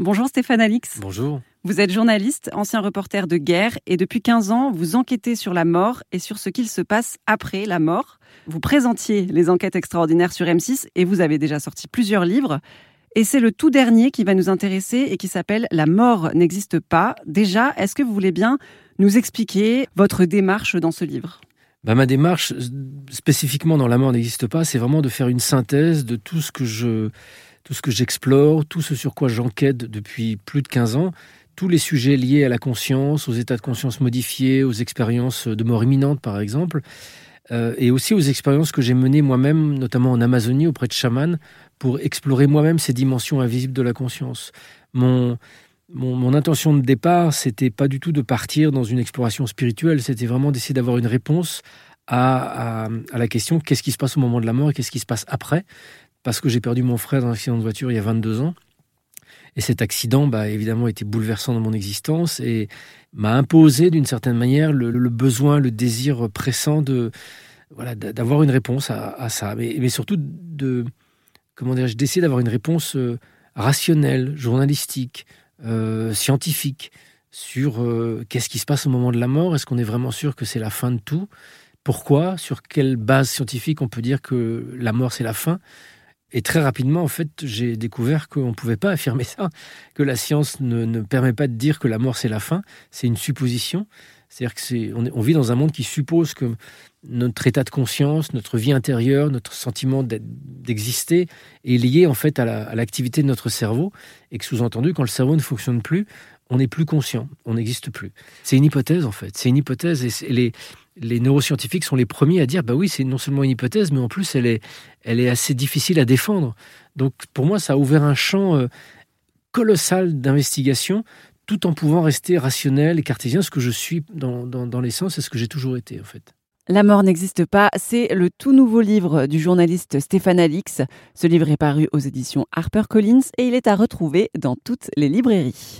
Bonjour Stéphane Alix. Bonjour. Vous êtes journaliste, ancien reporter de guerre et depuis 15 ans, vous enquêtez sur la mort et sur ce qu'il se passe après la mort. Vous présentiez les enquêtes extraordinaires sur M6 et vous avez déjà sorti plusieurs livres. Et c'est le tout dernier qui va nous intéresser et qui s'appelle La mort n'existe pas. Déjà, est-ce que vous voulez bien nous expliquer votre démarche dans ce livre? Bah, ma démarche, spécifiquement dans La mort n'existe pas, c'est vraiment de faire une synthèse de tout ce que je, tout ce que j'explore, tout ce sur quoi j'enquête depuis plus de 15 ans, tous les sujets liés à la conscience, aux états de conscience modifiés, aux expériences de mort imminente par exemple, euh, et aussi aux expériences que j'ai menées moi-même, notamment en Amazonie auprès de chamans, pour explorer moi-même ces dimensions invisibles de la conscience. Mon, mon, intention de départ, c'était pas du tout de partir dans une exploration spirituelle, c'était vraiment d'essayer d'avoir une réponse à, la question qu'est-ce qui se passe au moment de la mort et qu'est-ce qui se passe après, parce que j'ai perdu mon frère dans un accident de voiture il y a 22 ans. Et cet accident, bah, évidemment, était bouleversant dans mon existence et m'a imposé d'une certaine manière le, besoin, le désir pressant de voilà d'avoir une réponse à, ça, mais, surtout de comment d'essayer d'avoir une réponse euh, rationnelle, journalistique, euh, scientifique sur euh, qu'est-ce qui se passe au moment de la mort. Est-ce qu'on est vraiment sûr que c'est la fin de tout? Pourquoi? Sur quelle base scientifique on peut dire que la mort c'est la fin? Et très rapidement, en fait, j'ai découvert qu'on ne pouvait pas affirmer ça, que la science ne, permet pas de dire que la mort c'est la fin, c'est une supposition. C'est-à-dire qu'on on vit dans un monde qui suppose que notre état de conscience, notre vie intérieure, notre sentiment d'exister est lié en fait à l'activité de notre cerveau et que sous-entendu, quand le cerveau ne fonctionne plus, on n'est plus conscient, on n'existe plus. C'est une hypothèse en fait, c'est une hypothèse et les, les neuroscientifiques sont les premiers à dire bah oui, c'est non seulement une hypothèse, mais en plus elle est, elle est assez difficile à défendre. Donc pour moi, ça a ouvert un champ euh, colossal d'investigation tout en pouvant rester rationnel et cartésien, ce que je suis dans, dans, dans l'essence et ce que j'ai toujours été en fait. La mort n'existe pas, c'est le tout nouveau livre du journaliste Stéphane Alix. Ce livre est paru aux éditions HarperCollins et il est à retrouver dans toutes les librairies.